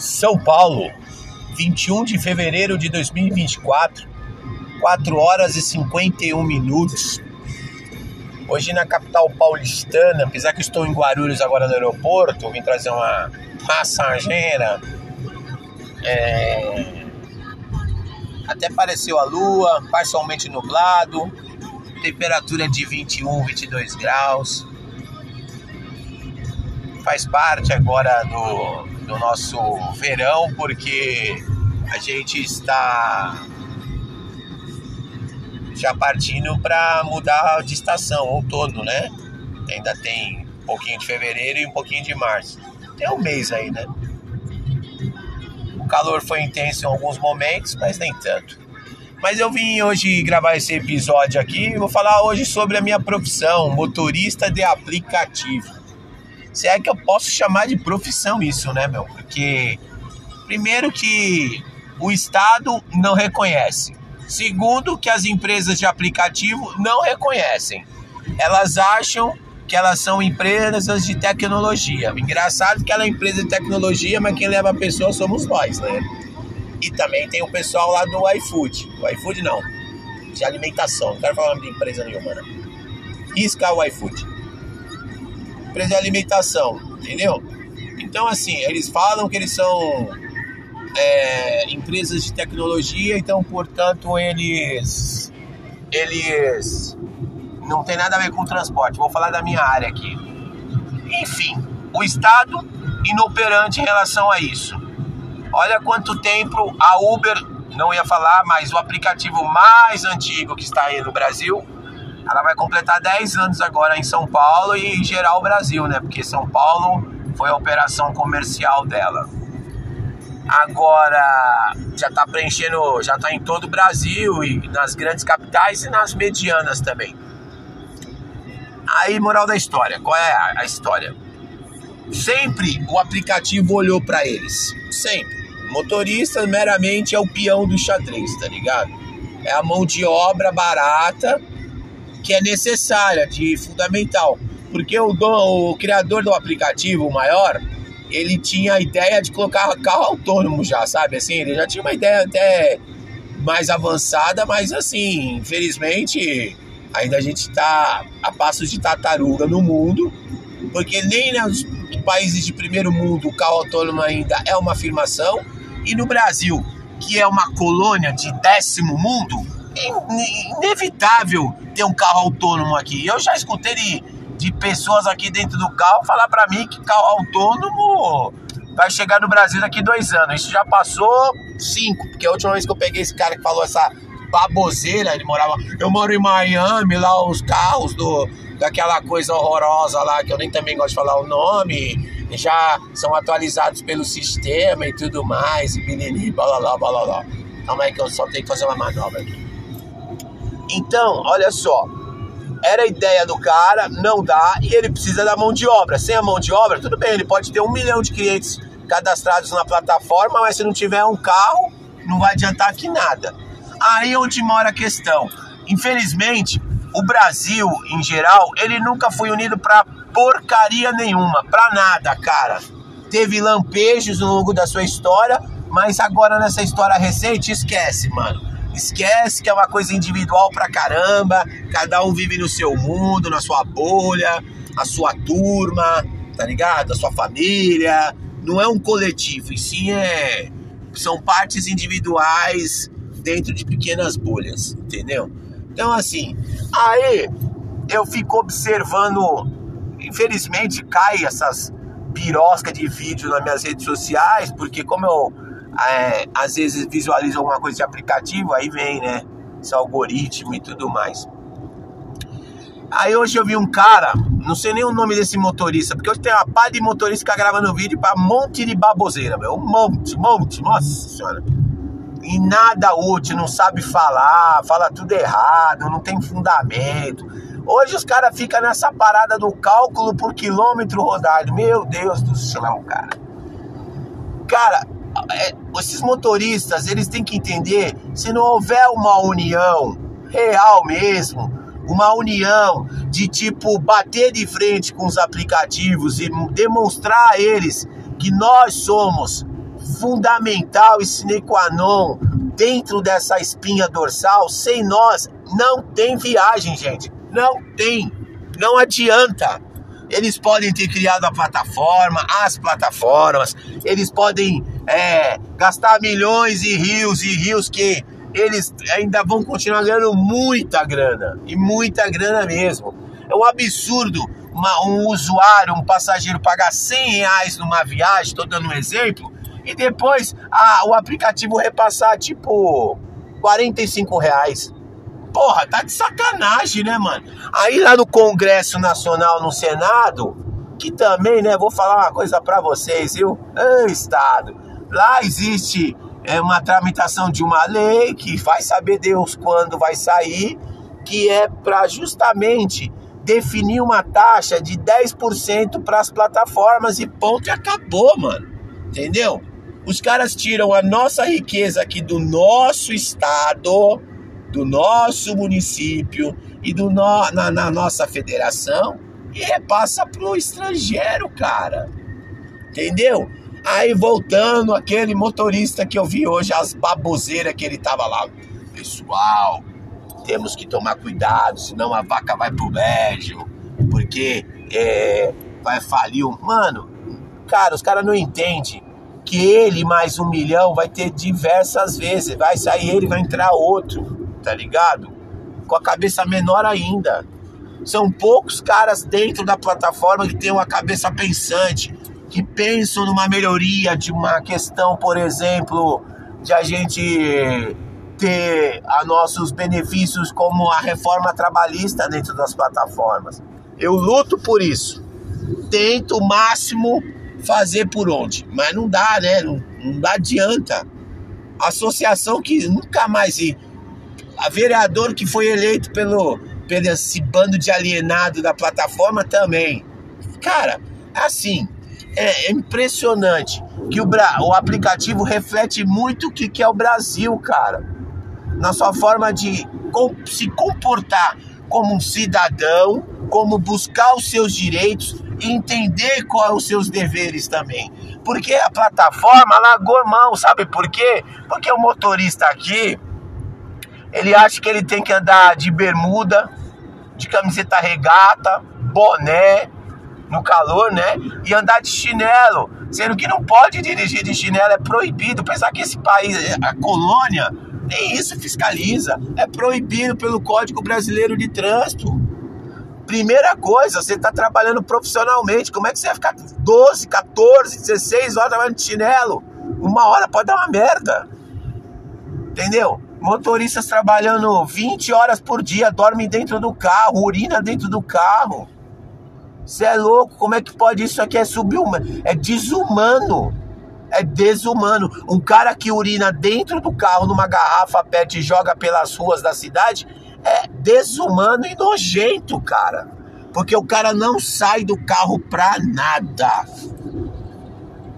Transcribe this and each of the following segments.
São Paulo, 21 de fevereiro de 2024, 4 horas e 51 minutos. Hoje na capital paulistana, apesar que estou em Guarulhos agora no aeroporto, vim trazer uma passageira. É... Até apareceu a lua, parcialmente nublado, temperatura de 21, 22 graus. Faz parte agora do, do nosso verão, porque a gente está já partindo para mudar de estação, outono, né? Ainda tem um pouquinho de fevereiro e um pouquinho de março. Tem um mês aí, né? O calor foi intenso em alguns momentos, mas nem tanto. Mas eu vim hoje gravar esse episódio aqui e vou falar hoje sobre a minha profissão, motorista de aplicativo. Se é que eu posso chamar de profissão isso, né, meu? Porque, primeiro, que o Estado não reconhece. Segundo, que as empresas de aplicativo não reconhecem. Elas acham que elas são empresas de tecnologia. Engraçado que ela é empresa de tecnologia, mas quem leva a pessoa somos nós, né? E também tem o pessoal lá do iFood. O iFood não, de alimentação. Não quero falar de empresa nenhuma, né? Risca o iFood empresa de alimentação, entendeu? Então, assim, eles falam que eles são é, empresas de tecnologia, então, portanto, eles, eles não tem nada a ver com transporte. Vou falar da minha área aqui. Enfim, o Estado inoperante em relação a isso. Olha quanto tempo a Uber, não ia falar, mas o aplicativo mais antigo que está aí no Brasil, ela vai completar 10 anos agora em São Paulo e em geral o Brasil, né? Porque São Paulo foi a operação comercial dela. Agora já está preenchendo, já está em todo o Brasil e nas grandes capitais e nas medianas também. Aí, moral da história, qual é a, história? Sempre o aplicativo olhou para eles, sempre. Motorista meramente é o peão do xadrez, tá ligado? É a mão de obra barata que é necessária, de fundamental. Porque o, o criador do aplicativo, maior, ele tinha a ideia de colocar carro autônomo já, sabe? Assim, ele já tinha uma ideia até mais avançada, mas assim, infelizmente, ainda a gente está a passos de tartaruga no mundo, porque nem nos países de primeiro mundo o carro autônomo ainda é uma afirmação, e no Brasil, que é uma colônia de décimo mundo, inevitável ter um carro autônomo aqui. Eu já escutei de, de pessoas aqui dentro do carro falar para mim que carro autônomo vai chegar no Brasil daqui dois anos. Isso já passou cinco, porque a última vez que eu peguei esse cara que falou essa baboseira, ele morava. Eu moro em Miami, lá os carros do daquela coisa horrorosa lá, que eu nem também gosto de falar o nome, já são atualizados pelo sistema e tudo mais, e bilili, blá blá blá blá Calma aí que eu só tenho que fazer uma manobra aqui. Então, olha só, era a ideia do cara, não dá, e ele precisa da mão de obra. Sem a mão de obra, tudo bem, ele pode ter um milhão de clientes cadastrados na plataforma, mas se não tiver um carro, não vai adiantar aqui nada. Aí é onde mora a questão. Infelizmente, o Brasil, em geral, ele nunca foi unido para porcaria nenhuma, para nada, cara. Teve lampejos no longo da sua história, mas agora nessa história recente, esquece, mano Esquece que é uma coisa individual pra caramba, cada um vive no seu mundo, na sua bolha, a sua turma, tá ligado? A sua família. Não é um coletivo, e sim é. São partes individuais dentro de pequenas bolhas, entendeu? Então, assim, aí eu fico observando. Infelizmente, cai essas piroscas de vídeo nas minhas redes sociais, porque como eu é, às vezes visualiza alguma coisa de aplicativo, aí vem, né? Esse algoritmo e tudo mais. Aí hoje eu vi um cara, não sei nem o nome desse motorista, porque hoje tem uma pá de motorista que tá gravando vídeo para monte de baboseira, meu. Um monte, monte, nossa senhora. E nada útil, não sabe falar, fala tudo errado, não tem fundamento. Hoje os caras ficam nessa parada do cálculo por quilômetro rodado. Meu Deus do céu, cara. Cara, esses motoristas, eles têm que entender, se não houver uma união real mesmo, uma união de tipo bater de frente com os aplicativos e demonstrar a eles que nós somos fundamental e sine qua non dentro dessa espinha dorsal. Sem nós, não tem viagem, gente. Não tem. Não adianta. Eles podem ter criado a plataforma, as plataformas, eles podem é, gastar milhões e rios e rios que eles ainda vão continuar ganhando muita grana. E muita grana mesmo. É um absurdo uma, um usuário, um passageiro pagar 100 reais numa viagem, estou dando um exemplo, e depois a, o aplicativo repassar tipo 45 reais. Porra, tá de sacanagem, né, mano? Aí lá no Congresso Nacional, no Senado, que também, né, vou falar uma coisa para vocês, viu? Estado, lá existe é, uma tramitação de uma lei que vai saber Deus quando vai sair, que é para justamente definir uma taxa de 10% para as plataformas e ponto e acabou, mano. Entendeu? Os caras tiram a nossa riqueza aqui do nosso estado, do nosso município e do no, na, na nossa federação e repassa pro estrangeiro, cara. Entendeu? Aí voltando aquele motorista que eu vi hoje, as baboseiras que ele tava lá. Pessoal, temos que tomar cuidado, senão a vaca vai pro Bélgio, porque é, vai falir. Mano, cara, os caras não entendem que ele mais um milhão vai ter diversas vezes. Vai sair ele, vai entrar outro, tá ligado? Com a cabeça menor ainda. São poucos caras dentro da plataforma que têm uma cabeça pensante, que pensam numa melhoria de uma questão, por exemplo, de a gente ter a nossos benefícios como a reforma trabalhista dentro das plataformas. Eu luto por isso. Tento o máximo fazer por onde, mas não dá, né? Não, não dá adianta. Associação que nunca mais a vereador que foi eleito pelo, pelo esse bando de alienado da plataforma também. Cara, assim, é, é impressionante que o, o aplicativo reflete muito o que, que é o Brasil, cara na sua forma de se comportar como um cidadão, como buscar os seus direitos e entender quais são os seus deveres também. Porque a plataforma largou mão, sabe por quê? Porque o motorista aqui, ele acha que ele tem que andar de bermuda, de camiseta regata, boné, no calor, né? E andar de chinelo, sendo que não pode dirigir de chinelo, é proibido. Pensar que esse país, a colônia, nem isso fiscaliza. É proibido pelo Código Brasileiro de Trânsito. Primeira coisa, você está trabalhando profissionalmente. Como é que você vai ficar 12, 14, 16 horas trabalhando de chinelo? Uma hora pode dar uma merda. Entendeu? Motoristas trabalhando 20 horas por dia, dormem dentro do carro, urina dentro do carro. Você é louco? Como é que pode isso aqui? É subhumano, é desumano é desumano. Um cara que urina dentro do carro numa garrafa PET e joga pelas ruas da cidade é desumano e nojento, cara. Porque o cara não sai do carro pra nada.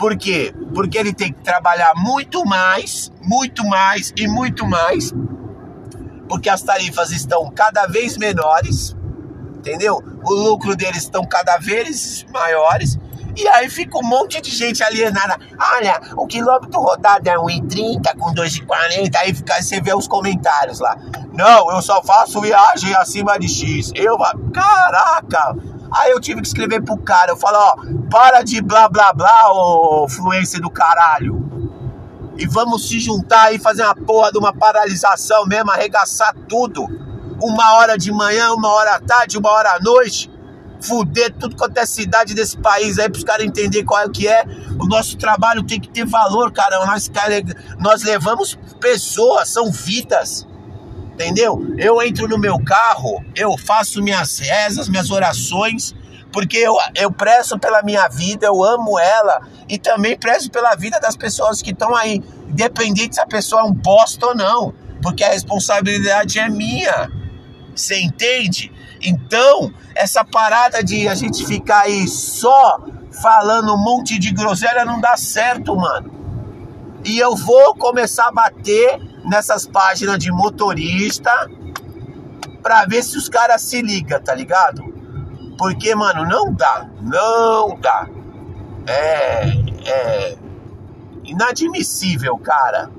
Por quê? Porque ele tem que trabalhar muito mais, muito mais e muito mais. Porque as tarifas estão cada vez menores, entendeu? O lucro deles estão cada vez maiores e aí fica um monte de gente alienada. Olha, o quilômetro rodado é 1,30 com 2,40. Aí fica, você vê os comentários lá. Não, eu só faço viagem acima de X. Eu, caraca! Aí eu tive que escrever pro cara. Eu falo, ó, para de blá blá blá, ô fluência do caralho. E vamos se juntar e fazer uma porra de uma paralisação mesmo, arregaçar tudo. Uma hora de manhã, uma hora à tarde, uma hora à noite fuder tudo quanto é cidade desse país aí pros caras entenderem qual é que é. O nosso trabalho tem que ter valor, cara. Nós, nós levamos pessoas, são vidas. Entendeu? Eu entro no meu carro, eu faço minhas rezas, minhas orações, porque eu, eu prezo pela minha vida, eu amo ela e também prezo pela vida das pessoas que estão aí, independente se a pessoa é um bosta ou não, porque a responsabilidade é minha. Você entende? Então, essa parada de a gente ficar aí só falando um monte de groselha não dá certo, mano. E eu vou começar a bater nessas páginas de motorista pra ver se os caras se ligam, tá ligado? Porque, mano, não dá, não dá. É, é inadmissível, cara.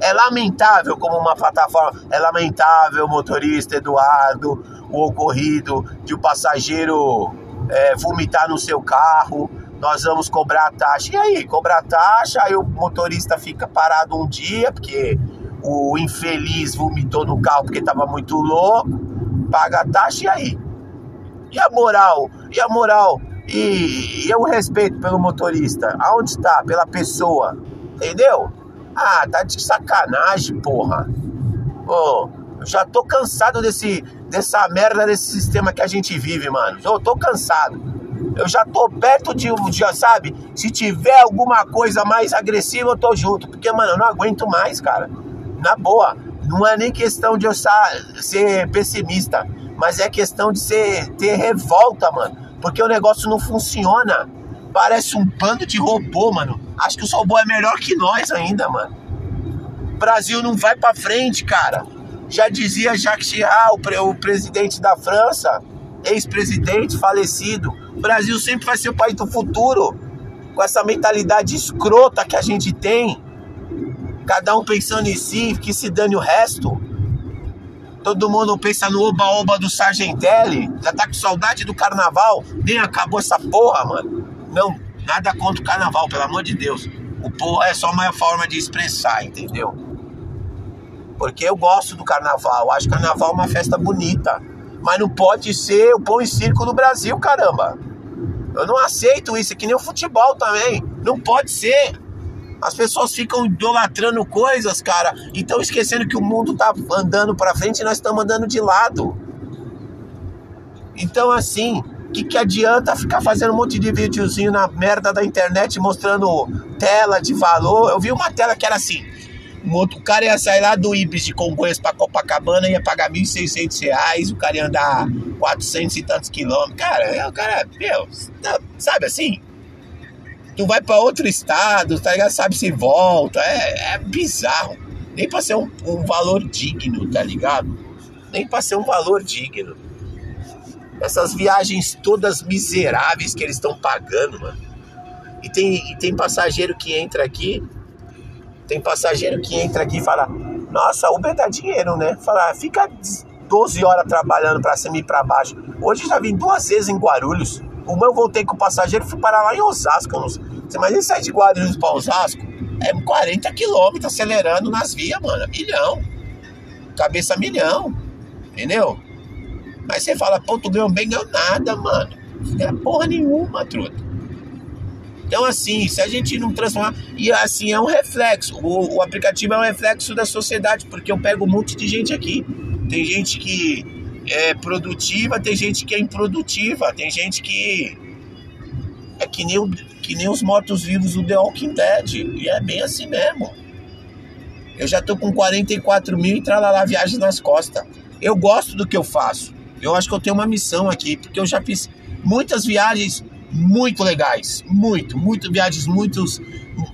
É lamentável como uma plataforma. É lamentável, motorista Eduardo, o ocorrido de o um passageiro é, vomitar no seu carro. Nós vamos cobrar a taxa. E aí, cobrar a taxa, aí o motorista fica parado um dia, porque o infeliz vomitou no carro porque estava muito louco, paga a taxa e aí? E a moral? E a moral? E, e o respeito pelo motorista? Aonde está? Pela pessoa? Entendeu? Ah, tá de sacanagem, porra. Ô, eu já tô cansado desse, dessa merda desse sistema que a gente vive, mano. Eu tô cansado. Eu já tô perto de, de, sabe? Se tiver alguma coisa mais agressiva, eu tô junto. Porque, mano, eu não aguento mais, cara. Na boa. Não é nem questão de eu ser pessimista, mas é questão de ser, ter revolta, mano. Porque o negócio não funciona. Parece um bando de robô, mano. Acho que o robô é melhor que nós ainda, mano. Brasil não vai pra frente, cara. Já dizia Jacques Chirac, o presidente da França, ex-presidente falecido. O Brasil sempre vai ser o país do futuro. Com essa mentalidade escrota que a gente tem. Cada um pensando em si, que se dane o resto. Todo mundo pensa no oba-oba do Sargentelli. Já tá com saudade do carnaval. Nem acabou essa porra, mano. Não, nada contra o carnaval, pelo amor de Deus. O porra é só uma forma de expressar, entendeu? Porque eu gosto do carnaval. Acho carnaval uma festa bonita. Mas não pode ser o pão e circo no Brasil, caramba. Eu não aceito isso. É que nem o futebol também. Não pode ser. As pessoas ficam idolatrando coisas, cara, e estão esquecendo que o mundo tá andando para frente e nós estamos andando de lado. Então, assim, o que, que adianta ficar fazendo um monte de videozinho na merda da internet mostrando tela de valor? Eu vi uma tela que era assim: o cara ia sair lá do Ibis de Congonhas para Copacabana, ia pagar R$ 1.600, o cara ia andar 400 e tantos quilômetros. Cara, o cara, meu, sabe assim? Tu vai para outro estado, tá ligado? Sabe se volta. É, é bizarro. Nem pra ser um, um valor digno, tá ligado? Nem pra ser um valor digno. Essas viagens todas miseráveis que eles estão pagando, mano. E tem, e tem passageiro que entra aqui. Tem passageiro que entra aqui e fala: Nossa, Uber dá dinheiro, né? Fala, fica 12 horas trabalhando pra cima e pra baixo. Hoje já vim duas vezes em Guarulhos. Uma eu voltei com o passageiro fui parar lá em Osasco. Você imagina sair de Guarulhos para Osasco? É 40 quilômetros acelerando nas vias, mano. Milhão. Cabeça milhão. Entendeu? Mas você fala, pô, tu ganhou bem, ganhou nada, mano. Não ganha porra nenhuma, truta. Então, assim, se a gente não transformar. E assim, é um reflexo. O, o aplicativo é um reflexo da sociedade, porque eu pego um monte de gente aqui. Tem gente que é produtiva, tem gente que é improdutiva, tem gente que é que nem, o, que nem os mortos-vivos do The Walking Dead. E é bem assim mesmo. Eu já tô com 44 mil e tralalá viagens nas costas. Eu gosto do que eu faço. Eu acho que eu tenho uma missão aqui, porque eu já fiz muitas viagens muito legais. Muito, muito viagens, muitos.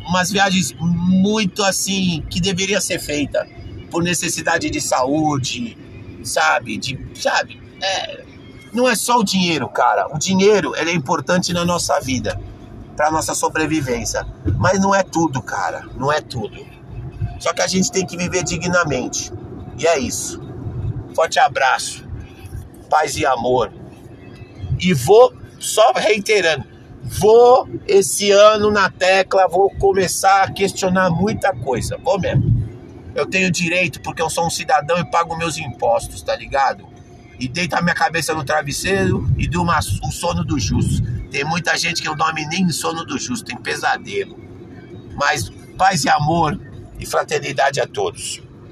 Umas viagens muito assim que deveria ser feita por necessidade de saúde, sabe? De, sabe? É, não é só o dinheiro, cara. O dinheiro ele é importante na nossa vida, para nossa sobrevivência. Mas não é tudo, cara. Não é tudo. Só que a gente tem que viver dignamente. E é isso. Forte abraço. Paz e amor. E vou, só reiterando, vou esse ano na tecla, vou começar a questionar muita coisa. Vou mesmo. Eu tenho direito porque eu sou um cidadão e pago meus impostos, tá ligado? E deito a minha cabeça no travesseiro e durmo o sono do justo. Tem muita gente que não dorme nem sono do justo, tem pesadelo. Mas paz e amor e fraternidade a todos.